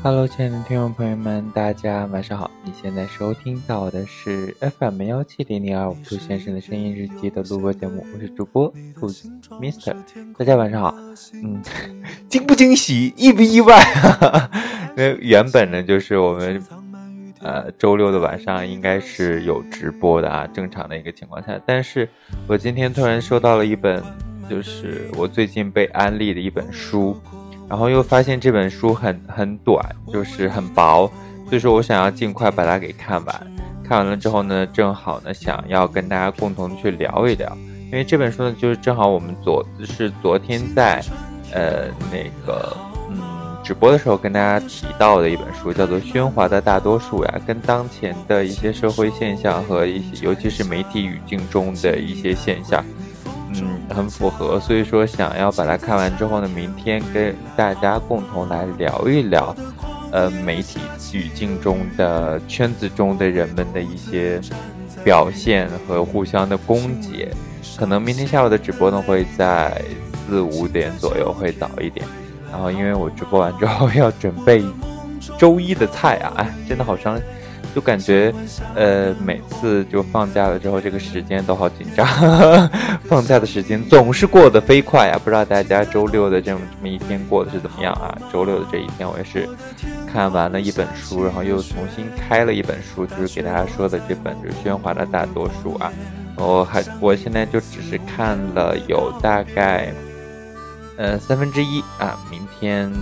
Hello，亲爱的听众朋友们，大家晚上好！你现在收听到的是 FM 幺七零零二五兔先生的声音日记的录播节目，我是主播兔子 Mister。大家晚上好，嗯，惊不惊喜，意不意外？因为原本呢，就是我们呃周六的晚上应该是有直播的啊，正常的一个情况下，但是我今天突然收到了一本，就是我最近被安利的一本书。然后又发现这本书很很短，就是很薄，所以说我想要尽快把它给看完。看完了之后呢，正好呢想要跟大家共同去聊一聊，因为这本书呢就是正好我们昨是昨天在，呃那个嗯直播的时候跟大家提到的一本书，叫做《喧哗的大多数》呀，跟当前的一些社会现象和一些尤其是媒体语境中的一些现象。很符合，所以说想要把它看完之后呢，明天跟大家共同来聊一聊，呃，媒体语境中的圈子中的人们的一些表现和互相的攻讦。可能明天下午的直播呢会在四五点左右，会早一点。然后因为我直播完之后 要准备周一的菜啊，哎，真的好伤。就感觉，呃，每次就放假了之后，这个时间都好紧张。放假的时间总是过得飞快啊！不知道大家周六的这么这么一天过得是怎么样啊？周六的这一天，我也是看完了一本书，然后又重新开了一本书，就是给大家说的这本《就是喧哗的大多数》啊。我还我现在就只是看了有大概，呃，三分之一啊。明天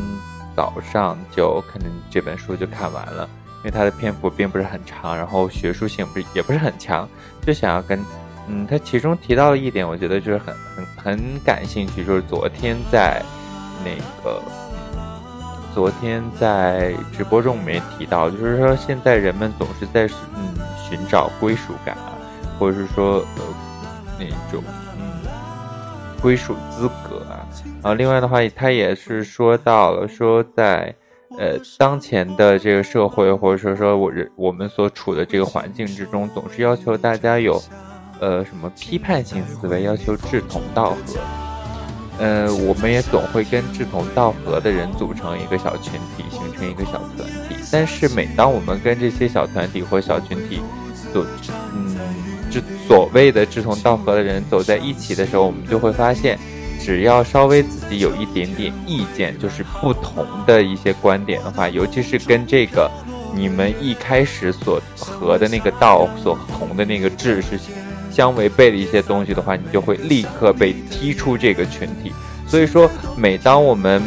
早上就可能这本书就看完了。因为它的篇幅并不是很长，然后学术性不是也不是很强，就想要跟，嗯，他其中提到了一点，我觉得就是很很很感兴趣，就是昨天在那个昨天在直播中我们也提到，就是说现在人们总是在嗯寻找归属感啊，或者是说呃那种嗯归属资格啊，然后另外的话，他也是说到了说在。呃，当前的这个社会，或者说说我人我们所处的这个环境之中，总是要求大家有，呃，什么批判性思维，要求志同道合。呃，我们也总会跟志同道合的人组成一个小群体，形成一个小团体。但是，每当我们跟这些小团体或小群体，走，嗯，志所谓的志同道合的人走在一起的时候，我们就会发现。只要稍微自己有一点点意见，就是不同的一些观点的话，尤其是跟这个你们一开始所合的那个道所同的那个志是相违背的一些东西的话，你就会立刻被踢出这个群体。所以说，每当我们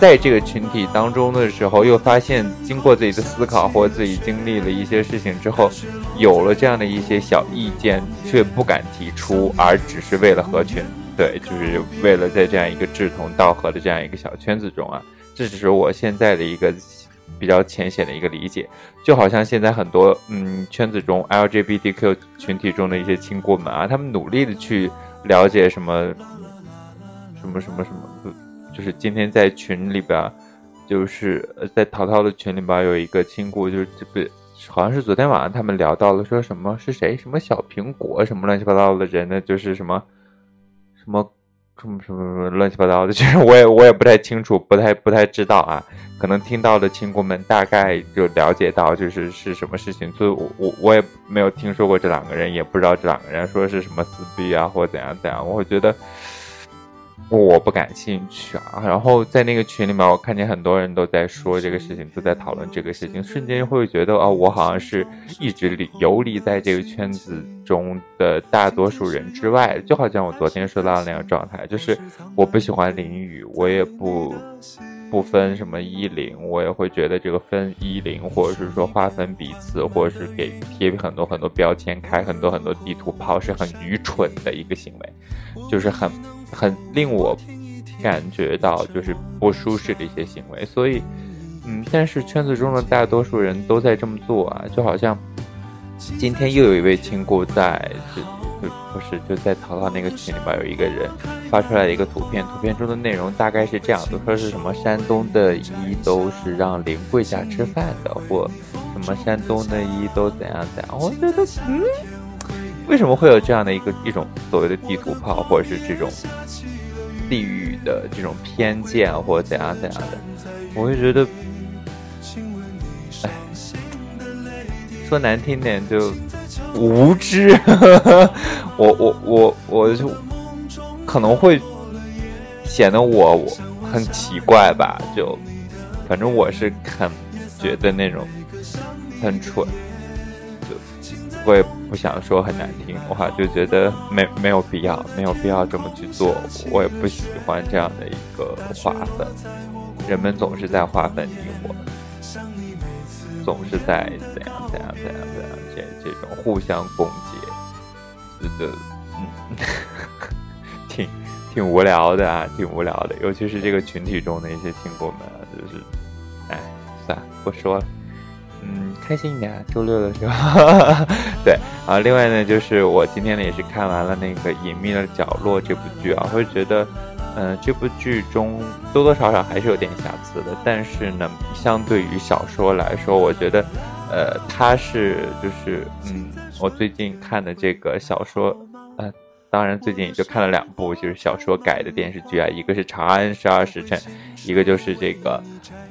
在这个群体当中的时候，又发现经过自己的思考或自己经历了一些事情之后，有了这样的一些小意见，却不敢提出，而只是为了合群。对，就是为了在这样一个志同道合的这样一个小圈子中啊，这只是我现在的一个比较浅显的一个理解。就好像现在很多嗯圈子中 LGBTQ 群体中的一些亲姑们啊，他们努力的去了解什么什么什么什么，就是今天在群里边，就是在淘淘的群里边有一个亲故，就是这不好像是昨天晚上他们聊到了说什么是谁什么小苹果什么乱七八糟的人呢，就是什么。什么什么什么乱七八糟的，其 实我也我也不太清楚，不太不太知道啊。可能听到的亲哥们大概就了解到，就是是什么事情。所以我我我也没有听说过这两个人，也不知道这两个人说是什么撕逼啊，或怎样怎样。我觉得。我不感兴趣啊，然后在那个群里面，我看见很多人都在说这个事情，都在讨论这个事情，瞬间会觉得啊，我好像是一直游离在这个圈子中的大多数人之外，就好像我昨天说到的那样状态，就是我不喜欢淋雨，我也不不分什么一零，我也会觉得这个分一零，或者是说划分彼此，或者是给贴很多很多标签，开很多很多地图炮，是很愚蠢的一个行为，就是很。很令我感觉到就是不舒适的一些行为，所以，嗯，但是圈子中的大多数人都在这么做啊，就好像今天又有一位亲故在，就不是就在淘淘那个群里边有一个人发出来一个图片，图片中的内容大概是这样的，说是什么山东的一都是让临柜家吃饭的，或什么山东的一都怎样怎样，我觉得嗯。为什么会有这样的一个一种所谓的地图炮，或者是这种地域的这种偏见，或者怎样怎样的？我会觉得说难听点就无知。我我我我就可能会显得我我很奇怪吧，就反正我是很觉得那种很蠢。就我也不想说很难听的话，就觉得没没有必要，没有必要这么去做。我也不喜欢这样的一个划分，人们总是在划分你我，总是在怎样怎样怎样怎样互相攻击，觉得嗯，挺挺无聊的啊，挺无聊的。尤其是这个群体中的一些亲友们，就是，哎，算了，不说了。嗯，开心一点。周六的时候，对啊。另外呢，就是我今天呢也是看完了那个《隐秘的角落》这部剧啊，会觉得，嗯，这部剧中多多少少还是有点瑕疵的。但是呢，相对于小说来说，我觉得，呃，他是就是，嗯，我最近看的这个小说，当然最近也就看了两部，就是小说改的电视剧啊，一个是《长安十二时辰》，一个就是这个，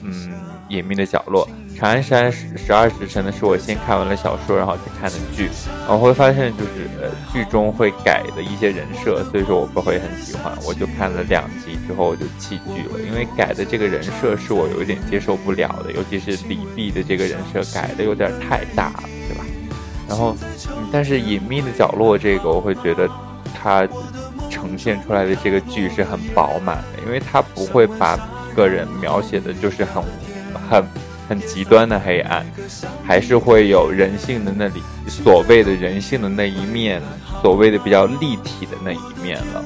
嗯，《隐秘的角落》。《长安十二十二时辰》呢，是我先看完了小说，然后再看的剧，然后会发现就是呃剧中会改的一些人设，所以说我不会很喜欢，我就看了两集之后我就弃剧了，因为改的这个人设是我有一点接受不了的，尤其是李泌的这个人设改的有点太大了，对吧？然后，但是隐秘的角落这个，我会觉得它呈现出来的这个剧是很饱满的，因为它不会把个人描写的就是很很。很极端的黑暗，还是会有人性的那里所谓的人性的那一面，所谓的比较立体的那一面了。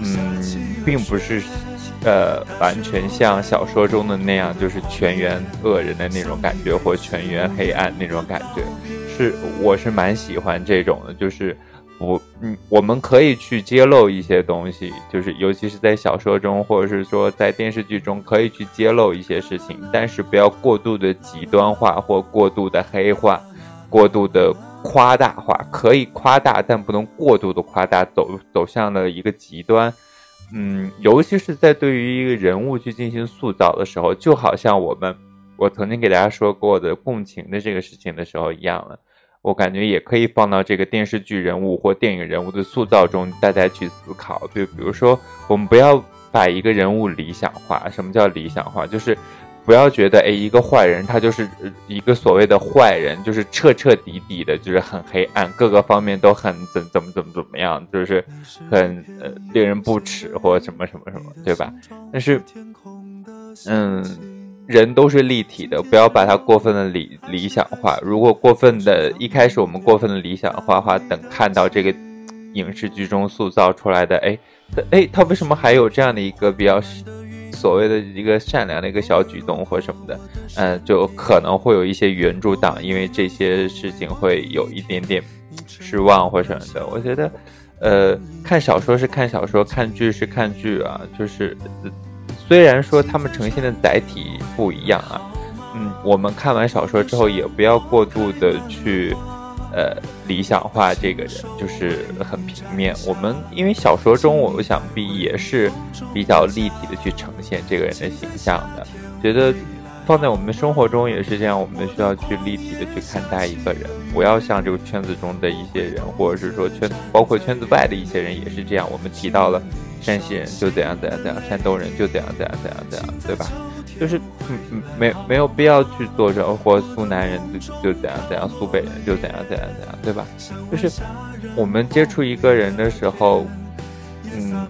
嗯，并不是，呃，完全像小说中的那样，就是全员恶人的那种感觉，或全员黑暗那种感觉。是，我是蛮喜欢这种的，就是。我嗯，我们可以去揭露一些东西，就是尤其是在小说中，或者是说在电视剧中，可以去揭露一些事情，但是不要过度的极端化或过度的黑化，过度的夸大化。可以夸大，但不能过度的夸大，走走向了一个极端。嗯，尤其是在对于一个人物去进行塑造的时候，就好像我们我曾经给大家说过的共情的这个事情的时候一样了。我感觉也可以放到这个电视剧人物或电影人物的塑造中，大家去思考。就比如说，我们不要把一个人物理想化。什么叫理想化？就是不要觉得，哎，一个坏人他就是一个所谓的坏人，就是彻彻底底的，就是很黑暗，各个方面都很怎怎么怎么怎么样，就是很呃令人不齿或什么什么什么，对吧？但是，嗯。人都是立体的，不要把它过分的理理想化。如果过分的，一开始我们过分的理想化的话，等看到这个影视剧中塑造出来的，哎，哎，他为什么还有这样的一个比较所谓的一个善良的一个小举动或什么的？嗯，就可能会有一些原著党因为这些事情会有一点点失望或什么的。我觉得，呃，看小说是看小说，看剧是看剧啊，就是。虽然说他们呈现的载体不一样啊，嗯，我们看完小说之后也不要过度的去，呃，理想化这个人，就是很平面。我们因为小说中，我想必也是比较立体的去呈现这个人的形象的。觉得放在我们的生活中也是这样，我们需要去立体的去看待一个人，不要像这个圈子中的一些人，或者是说圈，包括圈子外的一些人也是这样。我们提到了。山西人就怎样怎样怎样，山东人就怎样怎样怎样怎样，对吧？就是嗯嗯，没没有必要去做这，或苏南人就就怎样怎样，苏北人就怎样怎样怎样，对吧？就是我们接触一个人的时候，嗯，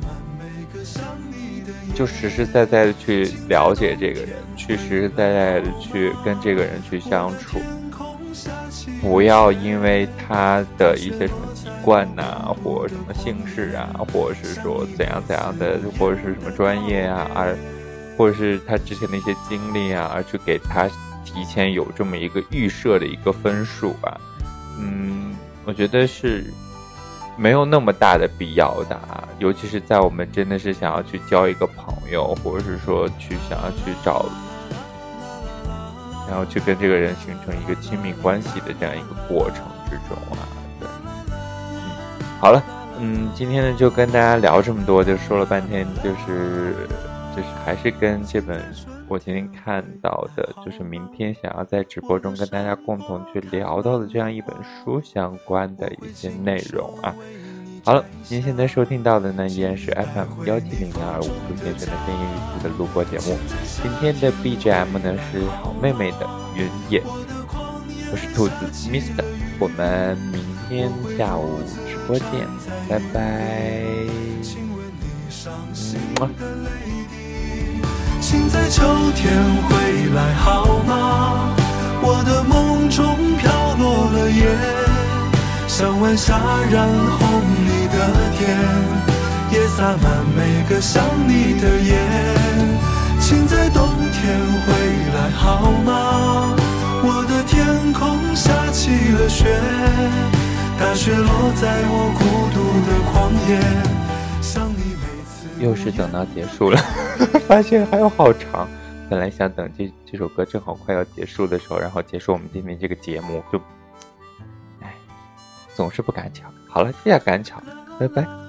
就实实在在的去了解这个人，去实实在在的去跟这个人去相处，不要因为他的一些什么。习惯呐，或什么姓氏啊，或者是说怎样怎样的，或者是什么专业啊，而或者是他之前的一些经历啊，而去给他提前有这么一个预设的一个分数吧。嗯，我觉得是没有那么大的必要的，啊，尤其是在我们真的是想要去交一个朋友，或者是说去想要去找，然后去跟这个人形成一个亲密关系的这样一个过程之中啊。好了，嗯，今天呢就跟大家聊这么多，就说了半天，就是就是还是跟这本我今天看到的，就是明天想要在直播中跟大家共同去聊到的这样一本书相关的一些内容啊。好了，您现在收听到的呢，依然是 FM 幺七零零二五杜先生的声音日记的录播节目。今天的 BGM 呢是好妹妹的云野，我是兔子 Mister，我们明天下午直播见，拜拜。请在秋天回来好吗？我的梦中飘落了叶。像晚霞染红你的天，也洒满每个想你的夜。请在冬天回来好吗？我的天空下起了雪，雪落在我孤独的旷野。想你每次又是等到结束了，发现还有好长。本来想等这这首歌正好快要结束的时候，然后结束我们今天这个节目就哎。总是不敢抢，好了，这下敢抢，拜拜。